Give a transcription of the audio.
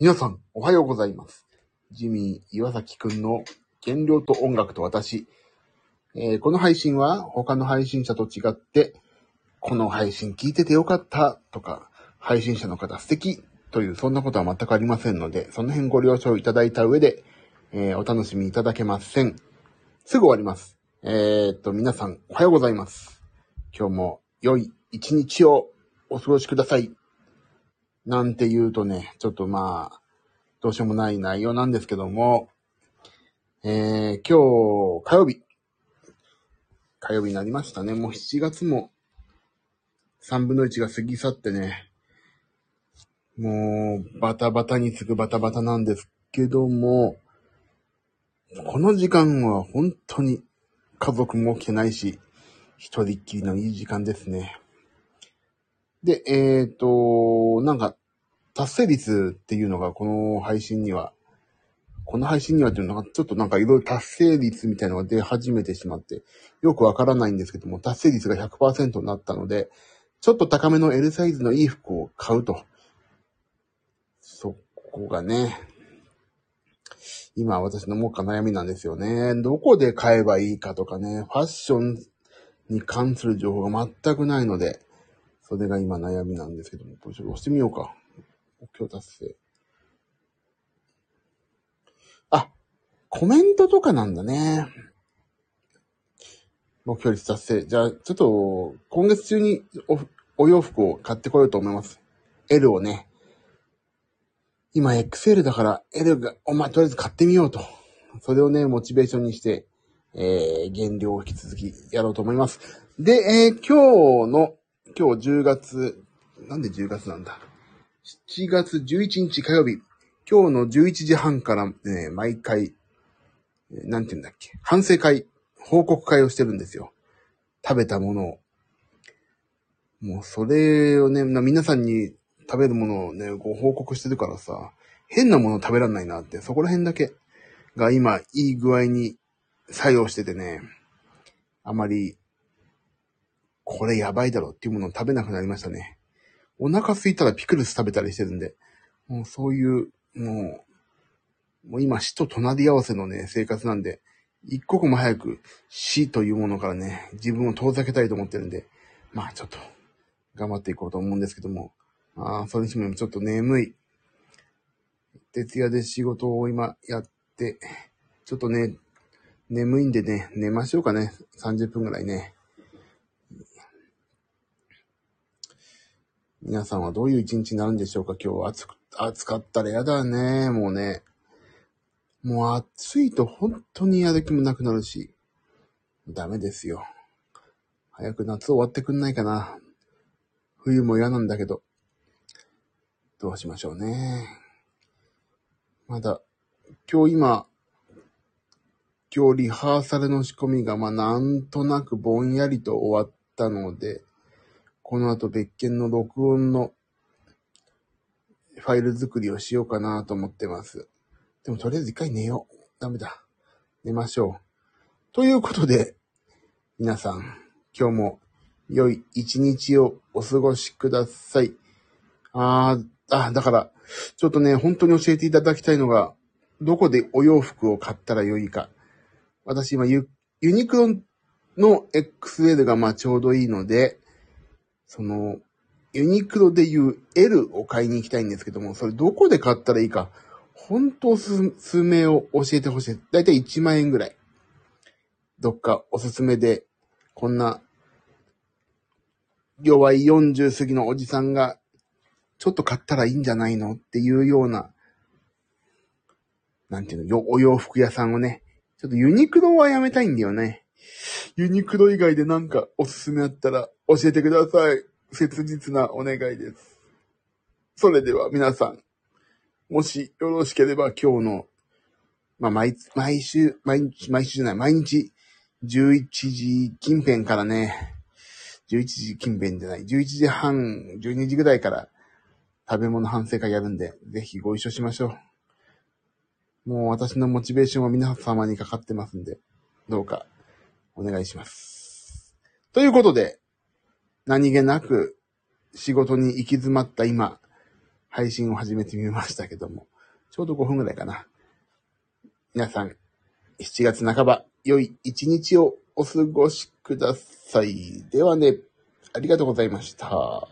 皆さん、おはようございます。ジミー岩崎くんの原料と音楽と私。えーこの配信は他の配信者と違って、この配信聞いててよかったとか、配信者の方素敵というそんなことは全くありませんので、その辺ご了承いただいた上で、えーお楽しみいただけません。すぐ終わります。えーっと、皆さん、おはようございます。今日も良い一日をお過ごしください。なんて言うとね、ちょっとまあ、どうしようもない内容なんですけども、えー、今日、火曜日。火曜日になりましたね。もう7月も3分の1が過ぎ去ってね、もう、バタバタに次ぐバタバタなんですけども、この時間は本当に家族も起きてないし、一人っきりのいい時間ですね。で、えっ、と、なんか、達成率っていうのがこの配信には、この配信にはっていうのが、ちょっとなんかいろいろ達成率みたいなのが出始めてしまって、よくわからないんですけども、達成率が100%になったので、ちょっと高めの L サイズのいい服を買うと。そこがね、今私のもっか悩みなんですよね。どこで買えばいいかとかね、ファッションに関する情報が全くないので、それが今悩みなんですけども、どうしよう、押してみようか。目標達成。あ、コメントとかなんだね。目標率達成。じゃあ、ちょっと、今月中におお洋服を買ってこようと思います。L をね。今 XL だから L が、お前とりあえず買ってみようと。それをね、モチベーションにして、えー、減量を引き続きやろうと思います。で、えー、今日の、今日10月、なんで10月なんだ？?7 月11日火曜日。今日の11時半からね、毎回、なんて言うんだっけ、反省会、報告会をしてるんですよ。食べたものを。もうそれをね、皆さんに食べるものをね、ご報告してるからさ、変なもの食べらんないなって、そこら辺だけが今、いい具合に作用しててね、あまり、これやばいだろっていうものを食べなくなりましたね。お腹空いたらピクルス食べたりしてるんで、もうそういう、もう、もう今死と隣り合わせのね、生活なんで、一刻も早く死というものからね、自分を遠ざけたいと思ってるんで、まあちょっと、頑張っていこうと思うんですけども、ああ、それにしてもちょっと眠い。徹夜で仕事を今やって、ちょっとね、眠いんでね、寝ましょうかね。30分ぐらいね。皆さんはどういう一日になるんでしょうか？今日暑く、暑かったらやだね。もうね。もう暑いと本当にやる気もなくなるし、ダメですよ。早く夏終わってくんないかな。冬も嫌なんだけど。どうしましょうね。まだ、今日今、今日リハーサルの仕込みが、まあなんとなくぼんやりと終わったので、この後別件の録音のファイル作りをしようかなと思ってます。でもとりあえず一回寝よう。ダメだ。寝ましょう。ということで、皆さん、今日も良い一日をお過ごしください。あー、あ、だから、ちょっとね、本当に教えていただきたいのが、どこでお洋服を買ったらよいか。私今ユ、ユニクロの XL がまあちょうどいいので、その、ユニクロでいう L を買いに行きたいんですけども、それどこで買ったらいいか、本当す、数名を教えてほしい。だいたい1万円ぐらい。どっかおすすめで、こんな、弱い40過ぎのおじさんが、ちょっと買ったらいいんじゃないのっていうような、なんていうの、よお洋服屋さんをね、ちょっとユニクロはやめたいんだよね。ユニクロ以外でなんかおすすめあったら教えてください。切実なお願いです。それでは皆さん、もしよろしければ今日の、まあ、毎、毎週、毎日、毎週じゃない、毎日、11時近辺からね、11時近辺じゃない、11時半、12時ぐらいから食べ物反省会やるんで、ぜひご一緒しましょう。もう私のモチベーションは皆様にかかってますんで、どうかお願いします。ということで、何気なく仕事に行き詰まった今、配信を始めてみましたけども、ちょうど5分ぐらいかな。皆さん、7月半ば、良い一日をお過ごしください。ではね、ありがとうございました。